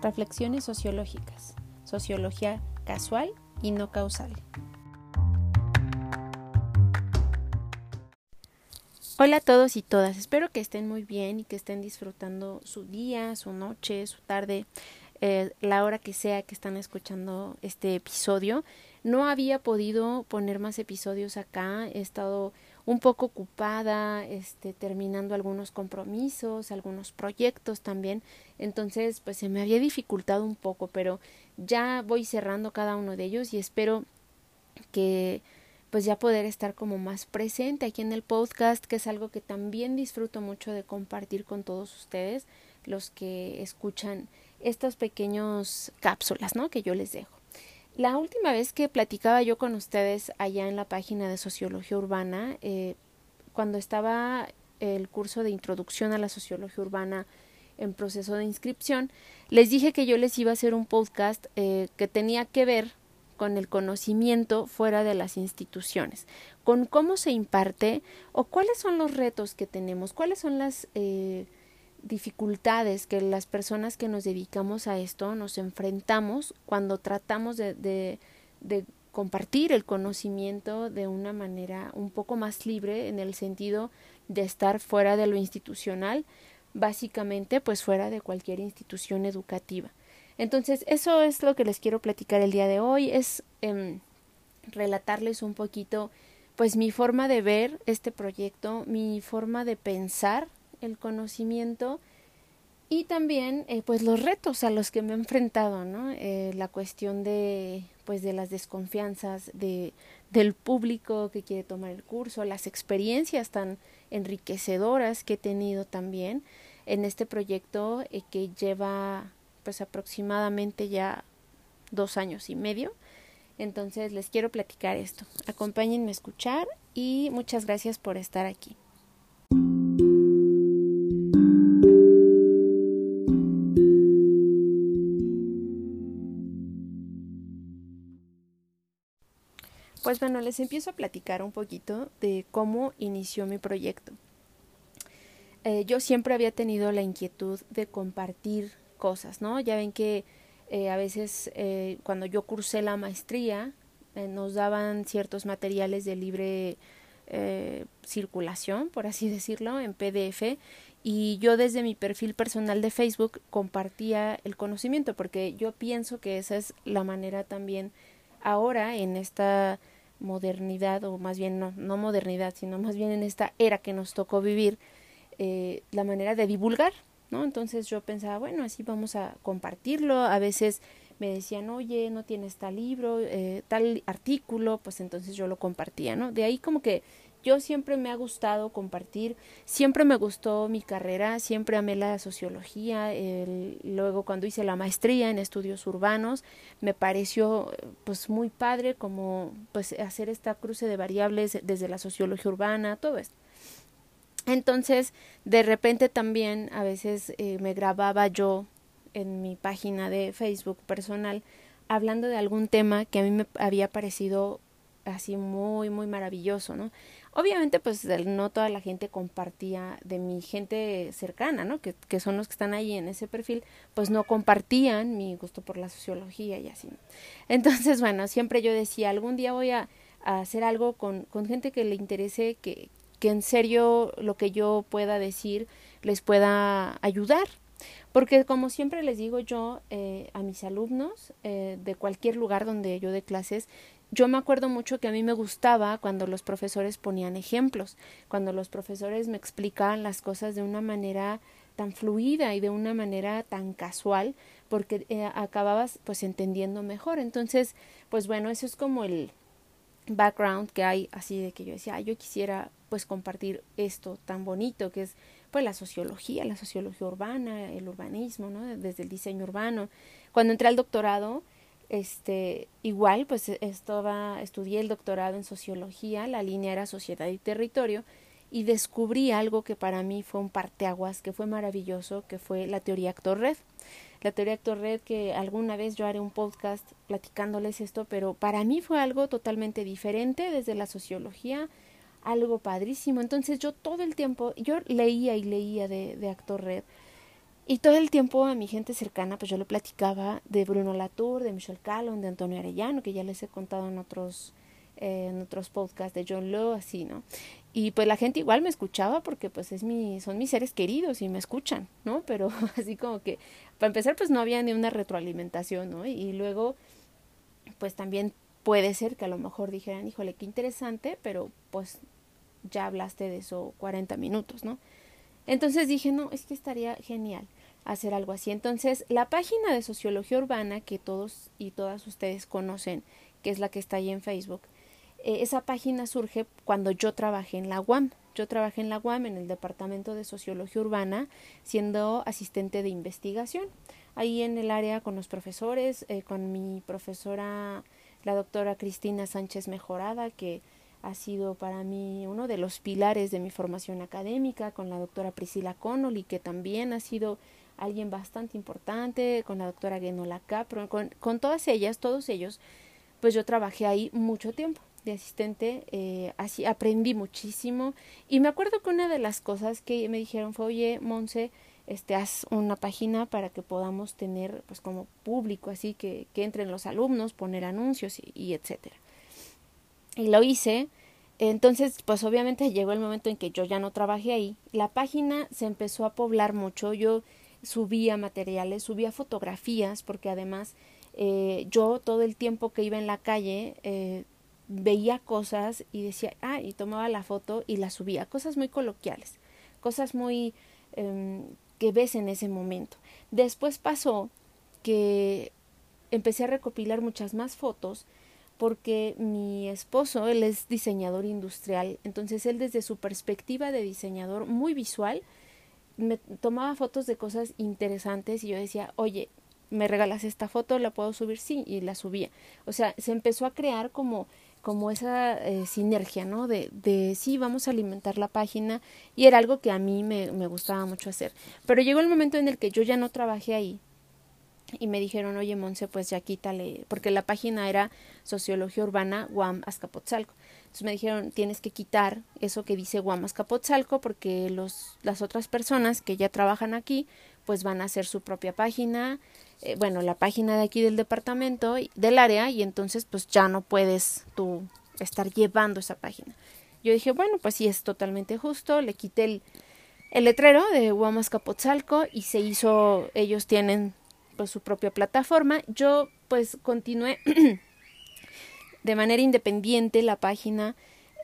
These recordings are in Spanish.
Reflexiones sociológicas. Sociología casual y no causal. Hola a todos y todas, espero que estén muy bien y que estén disfrutando su día, su noche, su tarde, eh, la hora que sea que están escuchando este episodio. No había podido poner más episodios acá, he estado un poco ocupada, este, terminando algunos compromisos, algunos proyectos también, entonces pues se me había dificultado un poco, pero ya voy cerrando cada uno de ellos y espero que pues ya poder estar como más presente aquí en el podcast, que es algo que también disfruto mucho de compartir con todos ustedes, los que escuchan estos pequeños cápsulas, ¿no? Que yo les dejo. La última vez que platicaba yo con ustedes allá en la página de Sociología Urbana, eh, cuando estaba el curso de introducción a la sociología urbana en proceso de inscripción, les dije que yo les iba a hacer un podcast eh, que tenía que ver con el conocimiento fuera de las instituciones, con cómo se imparte o cuáles son los retos que tenemos, cuáles son las eh, dificultades que las personas que nos dedicamos a esto nos enfrentamos cuando tratamos de, de, compartir el conocimiento de una manera un poco más libre en el sentido de estar fuera de lo institucional, básicamente pues fuera de cualquier institución educativa. Entonces, eso es lo que les quiero platicar el día de hoy, es eh, relatarles un poquito pues mi forma de ver este proyecto, mi forma de pensar el conocimiento y también eh, pues los retos a los que me he enfrentado no eh, la cuestión de pues de las desconfianzas de del público que quiere tomar el curso las experiencias tan enriquecedoras que he tenido también en este proyecto eh, que lleva pues aproximadamente ya dos años y medio. Entonces les quiero platicar esto. Acompáñenme a escuchar y muchas gracias por estar aquí Pues bueno, les empiezo a platicar un poquito de cómo inició mi proyecto. Eh, yo siempre había tenido la inquietud de compartir cosas, ¿no? Ya ven que eh, a veces eh, cuando yo cursé la maestría eh, nos daban ciertos materiales de libre circulación, por así decirlo, en PDF y yo desde mi perfil personal de Facebook compartía el conocimiento porque yo pienso que esa es la manera también ahora en esta modernidad, o más bien no, no modernidad, sino más bien en esta era que nos tocó vivir, eh, la manera de divulgar, ¿no? Entonces yo pensaba, bueno, así vamos a compartirlo. A veces me decían, oye, no tienes tal libro, eh, tal artículo, pues entonces yo lo compartía, ¿no? De ahí como que yo siempre me ha gustado compartir, siempre me gustó mi carrera, siempre amé la sociología, luego cuando hice la maestría en estudios urbanos, me pareció pues muy padre como pues hacer esta cruce de variables desde la sociología urbana, todo esto. Entonces, de repente también a veces eh, me grababa yo en mi página de Facebook personal hablando de algún tema que a mí me había parecido así muy muy maravilloso, ¿no? Obviamente, pues no toda la gente compartía de mi gente cercana, ¿no? Que, que son los que están ahí en ese perfil, pues no compartían mi gusto por la sociología y así. Entonces, bueno, siempre yo decía, algún día voy a, hacer algo con, con gente que le interese, que, que en serio lo que yo pueda decir les pueda ayudar. Porque como siempre les digo yo eh, a mis alumnos eh, de cualquier lugar donde yo dé clases, yo me acuerdo mucho que a mí me gustaba cuando los profesores ponían ejemplos, cuando los profesores me explicaban las cosas de una manera tan fluida y de una manera tan casual, porque eh, acababas pues entendiendo mejor. Entonces, pues bueno, eso es como el background que hay así de que yo decía, yo quisiera pues compartir esto tan bonito que es pues la sociología, la sociología urbana, el urbanismo, ¿no? Desde el diseño urbano. Cuando entré al doctorado, este igual pues estaba estudié el doctorado en sociología la línea era sociedad y territorio y descubrí algo que para mí fue un parteaguas que fue maravilloso que fue la teoría actor red. La teoría actor red que alguna vez yo haré un podcast platicándoles esto pero para mí fue algo totalmente diferente desde la sociología algo padrísimo. Entonces yo todo el tiempo yo leía y leía de, de actor red Y todo el tiempo a mi gente cercana, pues yo le platicaba de Bruno Latour, de Michelle Callon, de Antonio Arellano, que ya les he contado en otros, eh, en otros podcasts de John Lowe, así, ¿no? Y pues la gente igual me escuchaba porque pues es mi, son mis seres queridos y me escuchan, ¿no? Pero así como que, para empezar, pues no había ni una retroalimentación, ¿no? Y luego, pues también puede ser que a lo mejor dijeran, híjole, qué interesante, pero pues ya hablaste de eso 40 minutos, ¿no? Entonces dije, no, es que estaría genial hacer algo así. Entonces, la página de sociología urbana que todos y todas ustedes conocen, que es la que está ahí en Facebook, eh, esa página surge cuando yo trabajé en la UAM. Yo trabajé en la UAM en el Departamento de Sociología Urbana siendo asistente de investigación. Ahí en el área con los profesores, eh, con mi profesora, la doctora Cristina Sánchez Mejorada, que ha sido para mí uno de los pilares de mi formación académica, con la doctora Priscila Connolly, que también ha sido alguien bastante importante, con la doctora Genola Capro, con, con todas ellas, todos ellos, pues yo trabajé ahí mucho tiempo de asistente, eh, así aprendí muchísimo y me acuerdo que una de las cosas que me dijeron fue, oye, Monse, este, haz una página para que podamos tener, pues como público, así que, que entren los alumnos, poner anuncios y, y etcétera. Y lo hice, entonces, pues obviamente llegó el momento en que yo ya no trabajé ahí. La página se empezó a poblar mucho. Yo subía materiales, subía fotografías, porque además eh, yo todo el tiempo que iba en la calle eh, veía cosas y decía, ah, y tomaba la foto y la subía. Cosas muy coloquiales, cosas muy eh, que ves en ese momento. Después pasó que empecé a recopilar muchas más fotos porque mi esposo, él es diseñador industrial, entonces él desde su perspectiva de diseñador muy visual, me tomaba fotos de cosas interesantes y yo decía, oye, me regalas esta foto, la puedo subir, sí, y la subía. O sea, se empezó a crear como como esa eh, sinergia, ¿no? De, de sí, vamos a alimentar la página y era algo que a mí me, me gustaba mucho hacer. Pero llegó el momento en el que yo ya no trabajé ahí y me dijeron, oye, Monse, pues ya quítale, porque la página era Sociología Urbana Guam Azcapotzalco. Entonces me dijeron, tienes que quitar eso que dice Guam Azcapotzalco porque los, las otras personas que ya trabajan aquí, pues van a hacer su propia página, eh, bueno, la página de aquí del departamento, del área, y entonces pues ya no puedes tú estar llevando esa página. Yo dije, bueno, pues sí, es totalmente justo, le quité el, el letrero de Guamas Capotzalco y se hizo, ellos tienen pues su propia plataforma. Yo pues continué de manera independiente la página.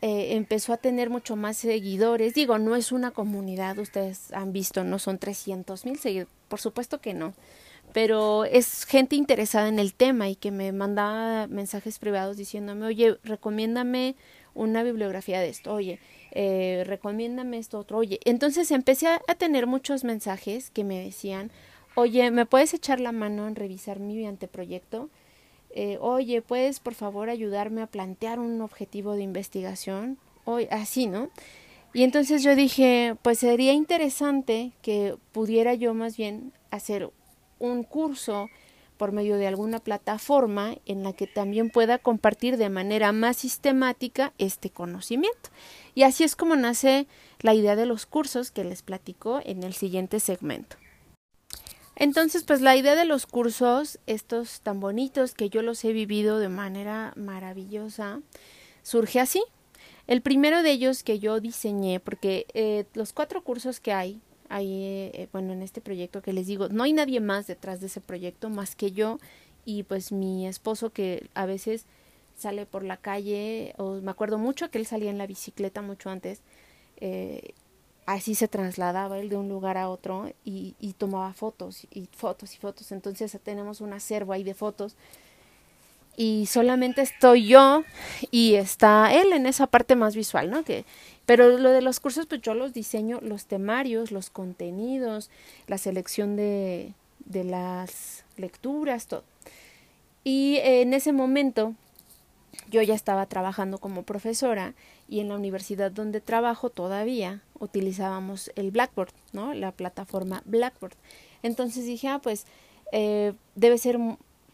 Eh, empezó a tener mucho más seguidores. Digo, no es una comunidad, ustedes han visto, no son 300 mil seguidores, por supuesto que no pero es gente interesada en el tema y que me mandaba mensajes privados diciéndome, oye, recomiéndame una bibliografía de esto, oye, eh, recomiéndame esto otro, oye. Entonces empecé a, tener muchos mensajes que me decían, oye, ¿me puedes echar la mano en revisar mi anteproyecto? Eh, oye, ¿puedes por favor ayudarme a plantear un objetivo de investigación? Oye, así, ¿no? Y entonces yo dije, pues sería interesante que pudiera yo más bien hacer un curso por medio de alguna plataforma en la que también pueda compartir de manera más sistemática este conocimiento. Y así es como nace la idea de los cursos que les platico en el siguiente segmento. Entonces, pues la idea de los cursos, estos tan bonitos que yo los he vivido de manera maravillosa, surge así. El primero de ellos que yo diseñé, porque eh, los cuatro cursos que hay ahí, eh, bueno, en este proyecto que les digo, no hay nadie más detrás de ese proyecto más que yo y pues mi esposo que a veces sale por la calle, o me acuerdo mucho que él salía en la bicicleta mucho antes, eh, así se trasladaba él de un lugar a otro y, y tomaba fotos y fotos y fotos, entonces tenemos un acervo ahí de fotos y solamente estoy yo y está él en esa parte más visual, ¿no? Que pero lo de los cursos, pues yo los diseño, los temarios, los contenidos, la selección de, de las lecturas, todo. Y en ese momento yo ya estaba trabajando como profesora y en la universidad donde trabajo todavía utilizábamos el Blackboard, ¿no? La plataforma Blackboard. Entonces dije, ah, pues eh, debe ser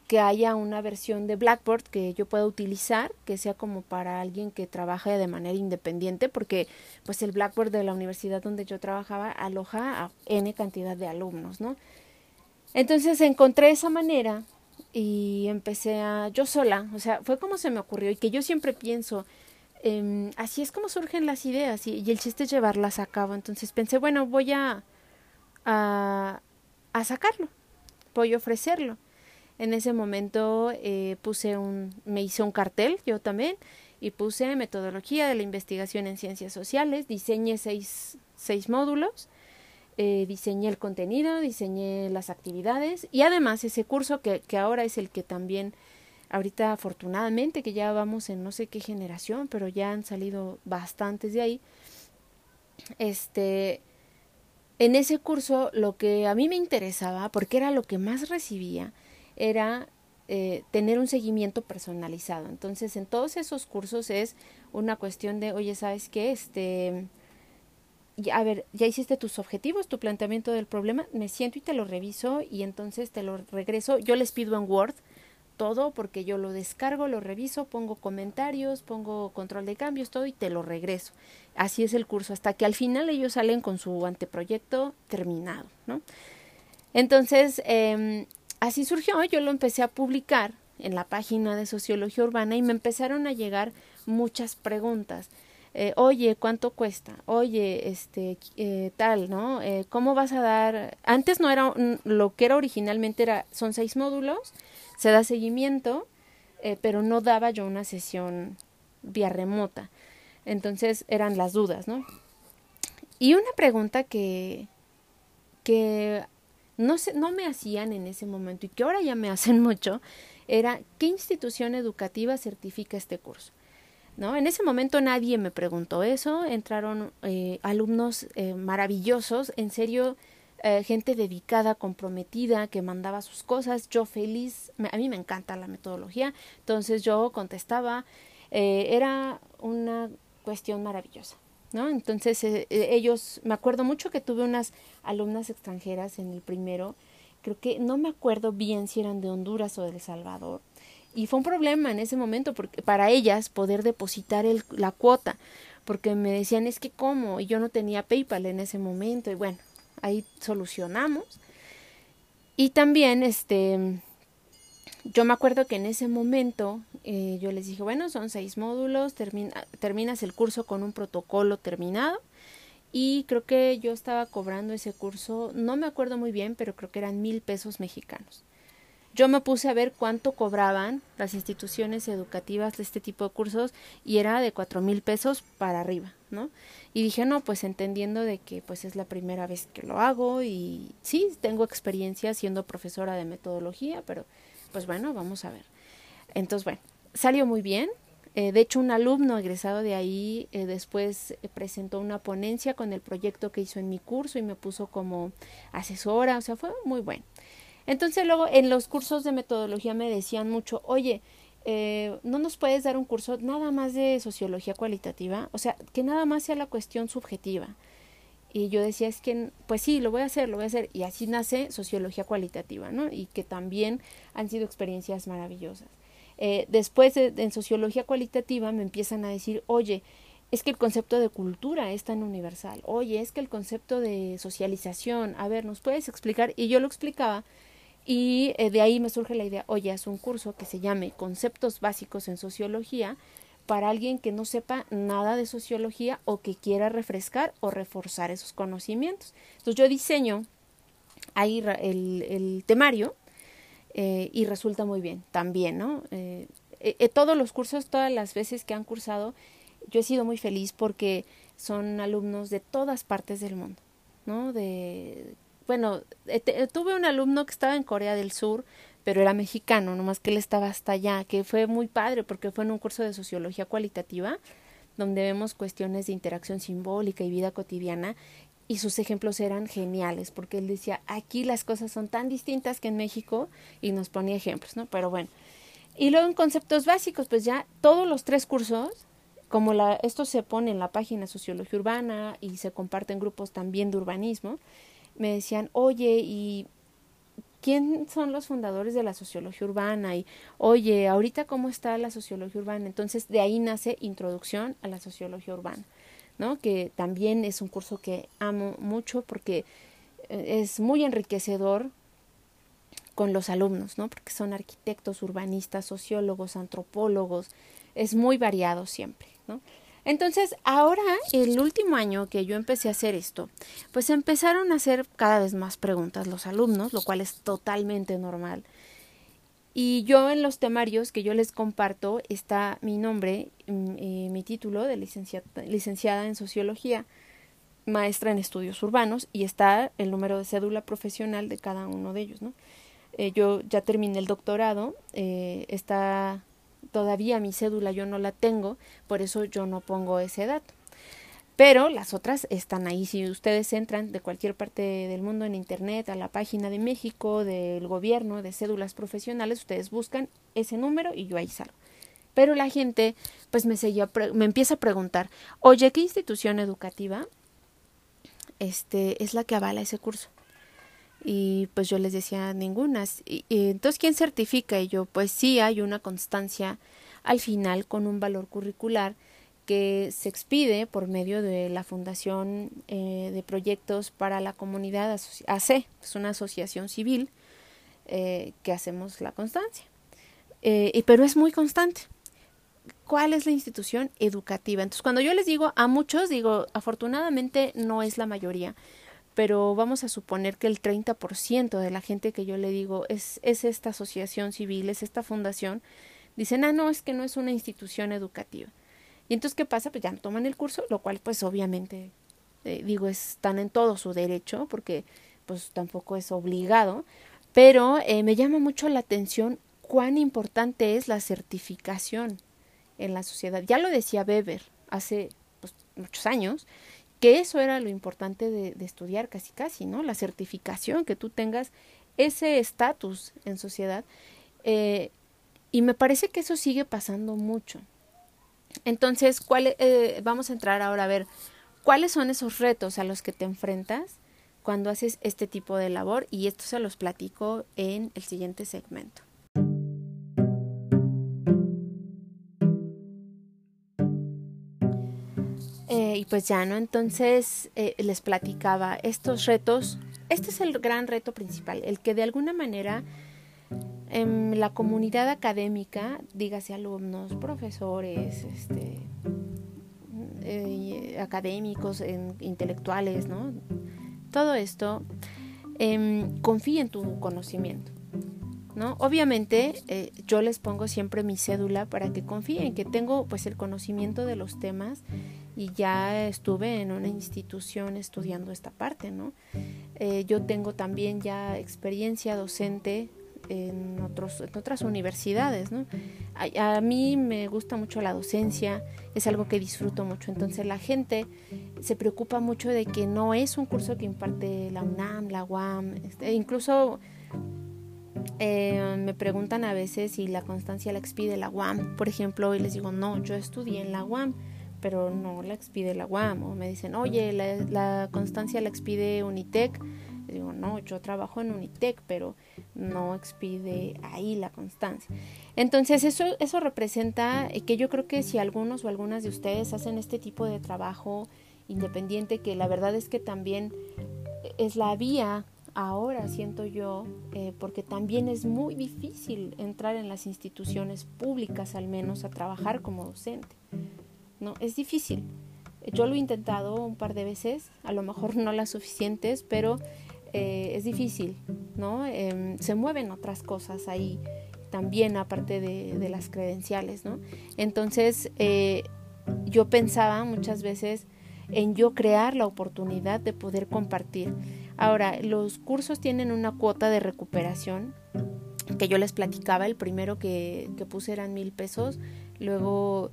que haya una versión de Blackboard que yo pueda utilizar, que sea como para alguien que trabaje de manera independiente, porque pues el Blackboard de la universidad donde yo trabajaba aloja a N cantidad de alumnos, ¿no? Entonces encontré esa manera y empecé a yo sola, o sea, fue como se me ocurrió y que yo siempre pienso, eh, así es como surgen las ideas y, y, el chiste es llevarlas a cabo. Entonces pensé, bueno, voy a, a, a sacarlo, voy a ofrecerlo. En ese momento eh, puse un, me hice un cartel, yo también, y puse metodología de la investigación en ciencias sociales, diseñé seis, seis módulos, eh, diseñé el contenido, diseñé las actividades y además ese curso que, que ahora es el que también, ahorita afortunadamente que ya vamos en no sé qué generación, pero ya han salido bastantes de ahí, este, en ese curso lo que a mí me interesaba, porque era lo que más recibía, era eh, tener un seguimiento personalizado. Entonces, en todos esos cursos es una cuestión de, oye, ¿sabes qué? Este, a ver, ya hiciste tus objetivos, tu planteamiento del problema, me siento y te lo reviso y entonces te lo regreso. Yo les pido en Word todo porque yo lo descargo, lo reviso, pongo comentarios, pongo control de cambios, todo y te lo regreso. Así es el curso, hasta que al final ellos salen con su anteproyecto terminado, ¿no? Entonces, eh, así surgió, yo lo empecé a publicar en la página de Sociología Urbana y me empezaron a llegar muchas preguntas. Eh, oye, ¿cuánto cuesta? Oye, este, eh, tal, ¿no? Eh, ¿Cómo vas a dar? Antes no era lo que era originalmente era, son seis módulos, se da seguimiento, pero no daba yo una sesión vía remota. Entonces eran las dudas, ¿no? Y una pregunta que, que no, se, no me hacían en ese momento y que ahora ya me hacen mucho, era ¿qué institución educativa certifica este curso? ¿No? En ese momento nadie me preguntó eso, entraron eh, alumnos eh, maravillosos, en serio, eh, gente dedicada, comprometida, que mandaba sus cosas, yo feliz, me, a mí me encanta la metodología, entonces yo contestaba, eh, era una cuestión maravillosa. ¿no? Entonces eh, ellos, me acuerdo mucho que tuve unas alumnas extranjeras en el primero, creo que no me acuerdo bien si eran de Honduras o de El Salvador, y fue un problema en ese momento porque para ellas poder depositar el, la cuota, porque me decían es que cómo, y yo no tenía PayPal en ese momento, y bueno, ahí solucionamos. Y también, este, yo me acuerdo que en ese momento eh, yo les dije, bueno, son seis módulos, termina, terminas el curso con un protocolo terminado y creo que yo estaba cobrando ese curso, no me acuerdo muy bien, pero creo que eran mil pesos mexicanos. Yo me puse a ver cuánto cobraban las instituciones educativas de este tipo de cursos y era de cuatro mil pesos para arriba, ¿no? Y dije, no, pues entendiendo de que pues es la primera vez que lo hago y sí, tengo experiencia siendo profesora de metodología, pero pues bueno, vamos a ver. Entonces, bueno, salió muy bien. Eh, de hecho, un alumno egresado de ahí eh, después eh, presentó una ponencia con el proyecto que hizo en mi curso y me puso como asesora, o sea, fue muy bueno. Entonces luego en los cursos de metodología me decían mucho, oye, eh, no nos puedes dar un curso nada más de sociología cualitativa, o sea, que nada más sea la cuestión subjetiva. Y yo decía, es que, pues sí, lo voy a hacer, lo voy a hacer. Y así nace sociología cualitativa, ¿no? Y que también han sido experiencias maravillosas. Eh, después de, en sociología cualitativa me empiezan a decir, oye, es que el concepto de cultura es tan universal. Oye, es que el concepto de socialización, a ver, ¿nos puedes explicar? Y yo lo explicaba y eh, de ahí me surge la idea, oye, es un curso que se llame Conceptos Básicos en Sociología para alguien que no sepa nada de sociología o que quiera refrescar o reforzar esos conocimientos. Entonces yo diseño ahí el, temario eh, y resulta muy bien también, ¿no? Eh, eh, todos los cursos, todas las veces que han cursado, yo he sido muy feliz porque son alumnos de todas partes del mundo, ¿no? De bueno, tuve un alumno que estaba en Corea del Sur, pero era mexicano, nomás que él estaba hasta allá, que fue muy padre porque fue en un curso de sociología cualitativa, donde vemos cuestiones de interacción simbólica y vida cotidiana, y sus ejemplos eran geniales, porque él decía, aquí las cosas son tan distintas que en México, y nos ponía ejemplos, ¿no? Pero bueno. Y luego en conceptos básicos, pues ya todos los tres cursos, como la, esto se pone en la página Sociología Urbana y se comparte en grupos también de urbanismo, me decían, oye, y quién son los fundadores de la sociología urbana y oye, ahorita cómo está la sociología urbana. Entonces de ahí nace Introducción a la Sociología Urbana, ¿no? Que también es un curso que amo mucho porque eh, es muy enriquecedor con los alumnos, ¿no? Porque son arquitectos, urbanistas, sociólogos, antropólogos, es muy variado siempre, ¿no? Entonces, ahora, el último año que yo empecé a hacer esto, pues empezaron a hacer cada vez más preguntas los alumnos, lo cual es totalmente normal. Y yo en los temarios que yo les comparto está mi nombre, mm, eh, mi título de licenciada, en sociología, maestra en estudios urbanos y está el número de cédula profesional de cada uno de ellos, ¿no? Eh, yo ya terminé el doctorado, eh, está todavía mi cédula yo no la tengo, por eso yo no pongo ese dato. Pero las otras están ahí. Si ustedes entran de cualquier parte del mundo en Internet a la página de México, del gobierno, de cédulas profesionales, ustedes buscan ese número y yo ahí salgo. Pero la gente pues me, seguía, me empieza a preguntar, oye, ¿qué institución educativa este, es la que avala ese curso? Y pues yo les decía ninguna. Y, entonces, ¿quién certifica? Y yo, pues sí, hay una constancia al final con un valor curricular que se expide por medio de la Fundación eh, de Proyectos para la Comunidad AC, es una asociación civil eh, que hacemos la constancia. Eh, pero es muy constante. ¿Cuál es la institución educativa? Entonces, cuando yo les digo a muchos, digo, afortunadamente no es la mayoría, pero vamos a suponer que el 30% de la gente que yo le digo es, es esta asociación civil, es esta fundación, dicen, ah, no, es que no es una institución educativa. Y entonces, ¿qué pasa? Pues ya toman el curso, lo cual pues obviamente, eh, digo, están en todo su derecho, porque pues tampoco es obligado, pero eh, me llama mucho la atención cuán importante es la certificación en la sociedad. Ya lo decía Weber hace pues, muchos años, que eso era lo importante de, estudiar casi casi, ¿no? La certificación, que tú tengas ese estatus en sociedad. Eh, y me parece que eso sigue pasando mucho. Entonces, ¿cuál, eh, vamos a entrar ahora a ver cuáles son esos retos a los que te enfrentas cuando haces este tipo de labor y esto se los platico en el siguiente segmento. Pues ya, ¿no? Entonces eh, les platicaba estos retos. Este es el gran reto principal, el que de alguna manera en la comunidad académica, dígase alumnos, profesores, este, eh, académicos, intelectuales, ¿no? Todo esto eh, confíe en tu conocimiento. ¿No? Obviamente eh, yo les pongo siempre mi cédula para que confíen que tengo pues el conocimiento de los temas y ya estuve en una institución estudiando esta parte, ¿no? Eh, yo tengo también ya experiencia docente en, otros, en otras universidades, ¿no? A, a, mí me gusta mucho la docencia, es algo que disfruto mucho, entonces la gente se preocupa mucho de que no es un curso que imparte la UNAM, la UAM, este, incluso eh, me preguntan a veces si la constancia la expide la UAM, por ejemplo, y les digo, no, yo estudié en la UAM pero no la expide la UAM. O me dicen, oye, la, constancia la expide Unitec. Digo, no, yo trabajo en Unitec, pero no expide ahí la constancia. Entonces, eso, eso representa que yo creo que si algunos o algunas de ustedes hacen este tipo de trabajo independiente, que la verdad es que también es la vía ahora, siento yo, eh, porque también es muy difícil entrar en las instituciones públicas, al menos, a trabajar como docente. ¿No? Es difícil. Yo lo he intentado un par de veces, a lo mejor no las suficientes, pero eh, es difícil, ¿no? Em, se mueven otras cosas ahí también, aparte de, las credenciales, ¿no? Entonces, eh, yo pensaba muchas veces en yo crear la oportunidad de poder compartir. Ahora, los cursos tienen una cuota de recuperación que yo les platicaba, el primero que, que puse eran mil pesos, luego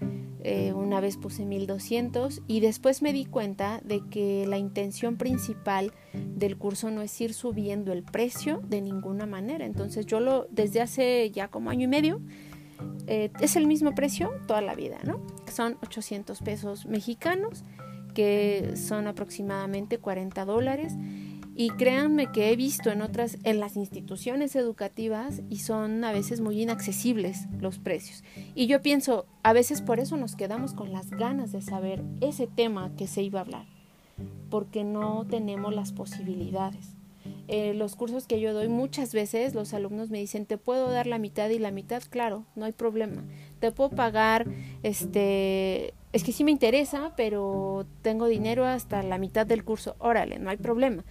eh, una vez puse 1200 y después me di cuenta de que la intención principal del curso no es ir subiendo el precio de ninguna manera. Entonces yo lo, desde hace ya como año y medio, eh, es el mismo precio toda la vida, ¿no? Son 800 pesos mexicanos, que son aproximadamente 40 dólares. Y créanme que he visto en otras, en las instituciones educativas y son a veces muy inaccesibles los precios. Y yo pienso, a veces por eso nos quedamos con las ganas de saber ese tema que se iba a hablar, porque no tenemos las posibilidades. Eh, los cursos que yo doy, muchas veces los alumnos me dicen, te puedo dar la mitad y la mitad, claro, no hay problema. Te puedo pagar, este, es que sí me interesa, pero tengo dinero hasta la mitad del curso, órale, no hay problema.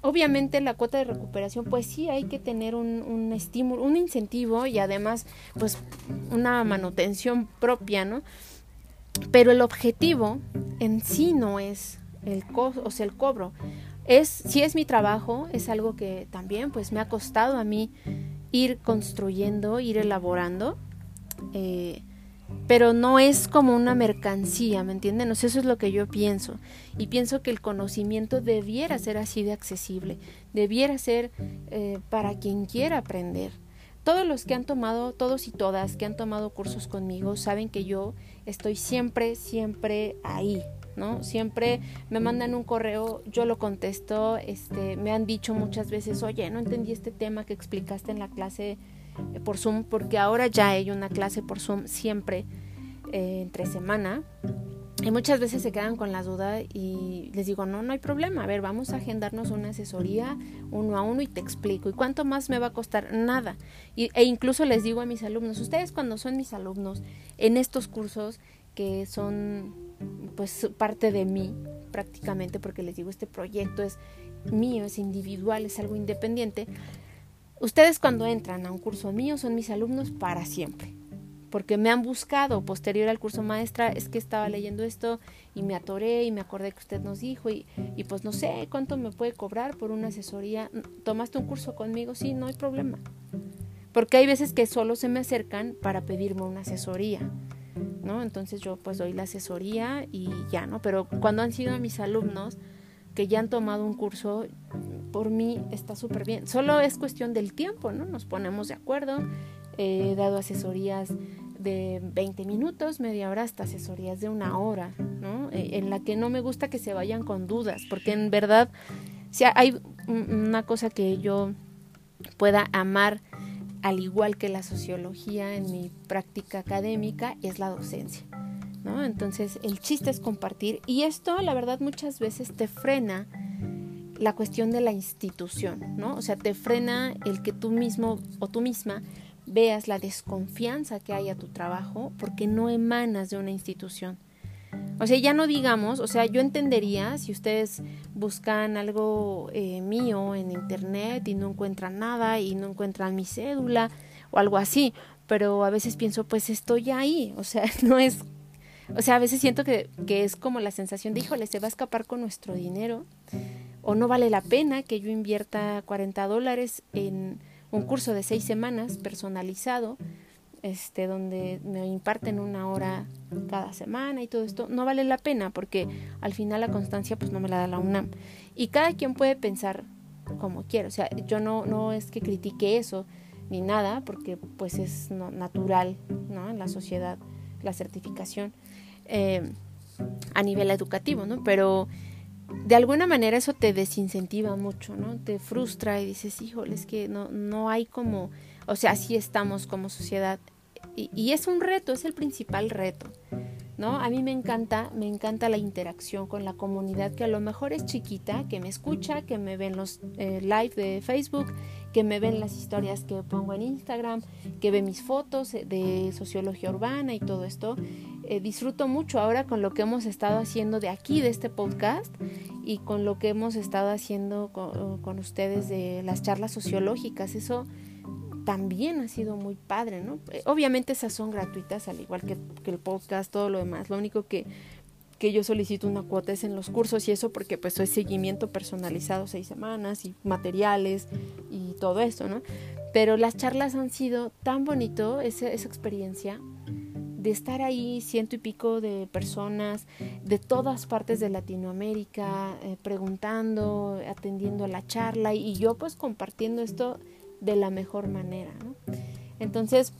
Obviamente la cuota de recuperación, pues sí hay que tener un, un estímulo, un incentivo y además, pues una manutención propia, ¿no? Pero el objetivo en sí no es el co o sea, el cobro. Es, si es mi trabajo, es algo que también pues me ha costado a mí ir construyendo, ir elaborando. Eh, pero no es como una mercancía, ¿me entienden? eso es lo que yo pienso. Y pienso que el conocimiento debiera ser así de accesible, debiera ser eh, para quien quiera aprender. Todos los que han tomado, todos y todas que han tomado cursos conmigo, saben que yo estoy siempre, siempre ahí, ¿no? Siempre me mandan un correo, yo lo contesto, este, me han dicho muchas veces, oye, no entendí este tema que explicaste en la clase por Zoom, porque ahora ya hay una clase por Zoom siempre eh, entre semana. Y muchas veces se quedan con la duda y les digo, no, no hay problema, a ver, vamos a agendarnos una asesoría uno a uno y te explico. ¿Y cuánto más me va a costar? Nada. Y, e incluso les digo a mis alumnos, ustedes cuando son mis alumnos en estos cursos que son pues parte de mí prácticamente, porque les digo, este proyecto es mío, es individual, es algo independiente, Ustedes cuando entran a un curso mío son mis alumnos para siempre, porque me han buscado posterior al curso maestra, es que estaba leyendo esto y me atoré y me acordé que usted nos dijo y, y pues no sé cuánto me puede cobrar por una asesoría. ¿Tomaste un curso conmigo? Sí, no hay problema. Porque hay veces que solo se me acercan para pedirme una asesoría. ¿no? Entonces yo pues doy la asesoría y ya, ¿no? Pero cuando han sido mis alumnos que ya han tomado un curso, por mí está súper bien. Solo es cuestión del tiempo, ¿no? Nos ponemos de acuerdo. He dado asesorías de 20 minutos, media hora, hasta asesorías de una hora, ¿no? E, en la que no me gusta que se vayan con dudas, porque en verdad, si hay una cosa que yo pueda amar, al igual que la sociología en mi práctica académica, es la docencia. ¿no? Entonces el chiste es compartir y esto la verdad muchas veces te frena la cuestión de la institución, ¿no? O sea, te frena el que tú mismo o tú misma veas la desconfianza que hay a tu trabajo porque no emanas de una institución. O sea, ya no digamos, o sea, yo entendería si ustedes buscan algo eh, mío en internet y no encuentran nada y no encuentran mi cédula o algo así, pero a veces pienso, pues estoy ahí, o sea, no es, o sea, a veces siento que, que es como la sensación de, híjole, se va a escapar con nuestro dinero o no vale la pena que yo invierta 40 dólares en un curso de seis semanas personalizado, este, donde me imparten una hora cada semana y todo esto, no vale la pena porque al final la constancia pues no me la da la UNAM. Y cada quien puede pensar como quiera, o sea, yo no, no es que critique eso ni nada, porque pues es natural ¿no? en la sociedad la certificación eh, a nivel educativo, ¿no? Pero de alguna manera eso te desincentiva mucho, ¿no? Te frustra y dices, híjole, es que no, no hay como, o sea, así estamos como sociedad. Y, y, es un reto, es el principal reto, ¿no? A mí me encanta, me encanta la interacción con la comunidad que a lo mejor es chiquita, que me escucha, que me ven los eh, live de Facebook, que me ven las historias que pongo en Instagram, que ve mis fotos de sociología urbana y todo esto. Eh, disfruto mucho ahora con lo que hemos estado haciendo de aquí, de este podcast, y con lo que hemos estado haciendo con, ustedes de las charlas sociológicas. Eso también ha sido muy padre, ¿no? Eh, obviamente esas son gratuitas, al igual que, que el podcast, todo lo demás. Lo único que que yo solicito una cuota es en los cursos y eso porque pues soy seguimiento personalizado seis semanas y materiales y todo eso, ¿no? Pero las charlas han sido tan bonito, esa, esa experiencia de estar ahí ciento y pico de personas de todas partes de Latinoamérica eh, preguntando, atendiendo la charla y yo pues compartiendo esto de la mejor manera. Entonces,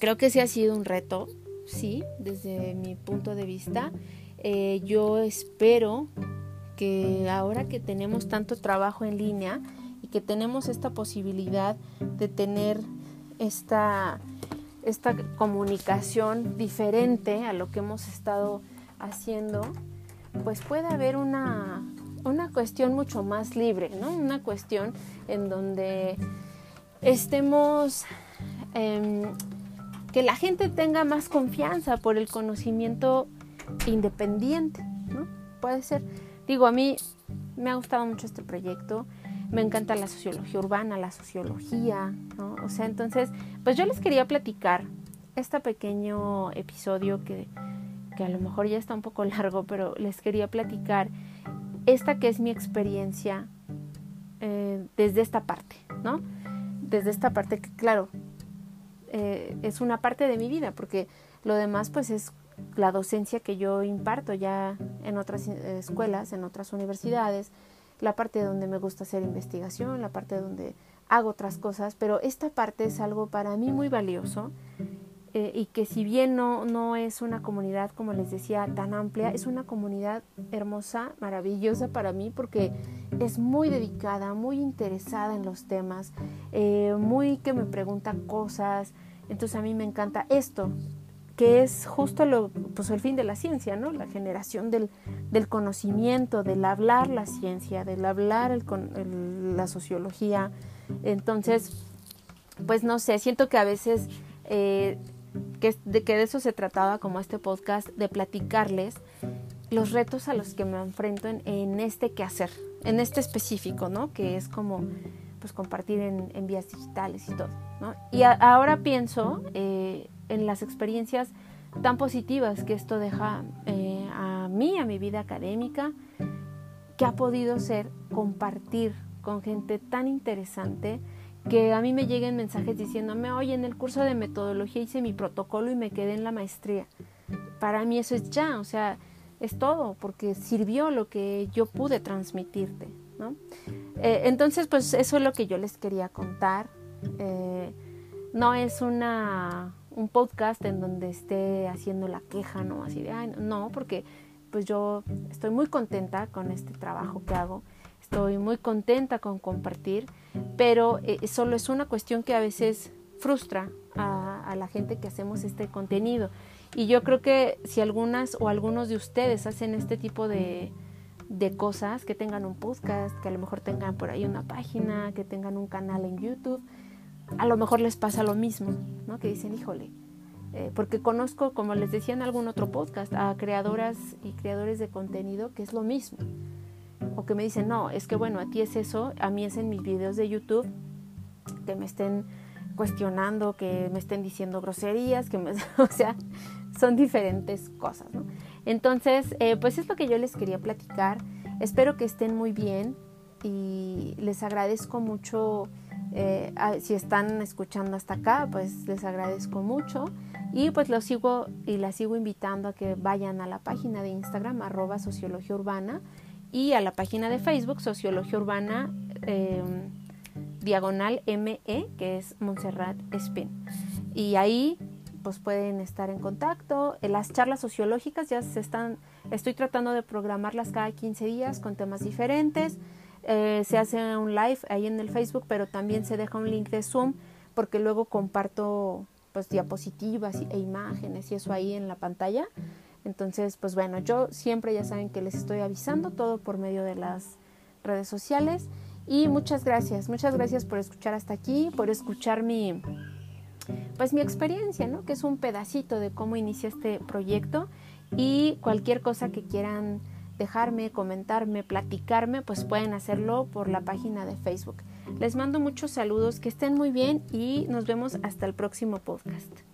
creo que sí ha sido un reto, sí, desde mi punto de vista. Eh, yo espero que ahora que tenemos tanto trabajo en línea y que tenemos esta posibilidad de tener esta, esta comunicación diferente a lo que hemos estado haciendo, pues puede haber una, una cuestión mucho más libre, ¿no? Una cuestión en donde estemos, em, que la gente tenga más confianza por el conocimiento independiente, ¿no? Puede ser. Digo, a mí me ha gustado mucho este proyecto, me encanta la sociología urbana, la sociología, ¿no? O sea, entonces, pues yo les quería platicar este pequeño episodio que, que a lo mejor ya está un poco largo, pero les quería platicar esta que es mi experiencia eh, desde esta parte, ¿no? Desde esta parte que, claro, eh, es una parte de mi vida, porque lo demás pues es la docencia que yo imparto ya en otras eh, escuelas, en otras universidades, la parte donde me gusta hacer investigación, la parte donde hago otras cosas, pero esta parte es algo para mí muy valioso eh, y que si bien no, no es una comunidad, como les decía, tan amplia, es una comunidad hermosa, maravillosa para mí porque es muy dedicada, muy interesada en los temas, eh, muy que me pregunta cosas. Entonces a mí me encanta esto, que es justo lo, pues el fin de la ciencia, ¿no? La generación del, del conocimiento, del hablar la ciencia, del hablar el, la sociología. Entonces, pues no sé, siento que a veces eh, que de, que de eso se trataba como este podcast, de platicarles los retos a los que me enfrento en, en este quehacer, en este específico, ¿no? Que es como pues compartir en, en vías digitales y todo, ¿no? Y ahora pienso eh, en las experiencias tan positivas que esto deja eh, a mí, a mi vida académica, que ha podido ser compartir con gente tan interesante, que a mí me lleguen mensajes diciéndome, oye, en el curso de metodología hice mi protocolo y me quedé en la maestría. Para mí eso es ya, o sea, es todo, porque sirvió lo que yo pude transmitirte. Eh, entonces, pues eso es lo que yo les quería contar. Eh, no es una, un podcast en donde esté haciendo la queja, ¿no? Así de, no, porque pues yo estoy muy contenta con este trabajo que hago estoy muy contenta con compartir, pero eh, solo es una cuestión que a veces frustra a, la gente que hacemos este contenido. Y yo creo que si algunas o algunos de ustedes hacen este tipo de, de cosas, que tengan un podcast, que a lo mejor tengan por ahí una página, que tengan un canal en YouTube, a lo mejor les pasa lo mismo, ¿no? Que dicen, híjole, eh, porque conozco, como les decía en algún otro podcast, a creadoras y creadores de contenido que es lo mismo o que me dicen, no, es que bueno, a ti es eso, a mí es en mis videos de YouTube, que me estén cuestionando, que me estén diciendo groserías, que me, o sea, son diferentes cosas, ¿no? Entonces, eh, pues es lo que yo les quería platicar. Espero que estén muy bien y les agradezco mucho. Eh, si están escuchando hasta acá, pues les agradezco mucho. Y pues los sigo y las sigo invitando a que vayan a la página de Instagram, arroba sociología urbana y a la página de Facebook Sociología Urbana em, diagonal ME, que es Montserrat Spin. Y ahí pues pueden estar en contacto. Las charlas sociológicas ya se están, estoy tratando de programarlas cada 15 días con temas diferentes. Eh, se hace un live ahí en el Facebook, pero también se deja un link de Zoom porque luego comparto pues diapositivas e imágenes y eso ahí en la pantalla. Entonces, pues bueno, yo siempre ya saben que les estoy avisando todo por medio de las redes sociales. Y muchas gracias, muchas gracias por escuchar hasta aquí, por escuchar mi, pues mi experiencia, ¿no? Que es un pedacito de cómo inicié este proyecto y cualquier cosa que quieran dejarme, comentarme, platicarme, pues pueden hacerlo por la página de Facebook. Les mando muchos saludos, que estén muy bien y nos vemos hasta el próximo podcast.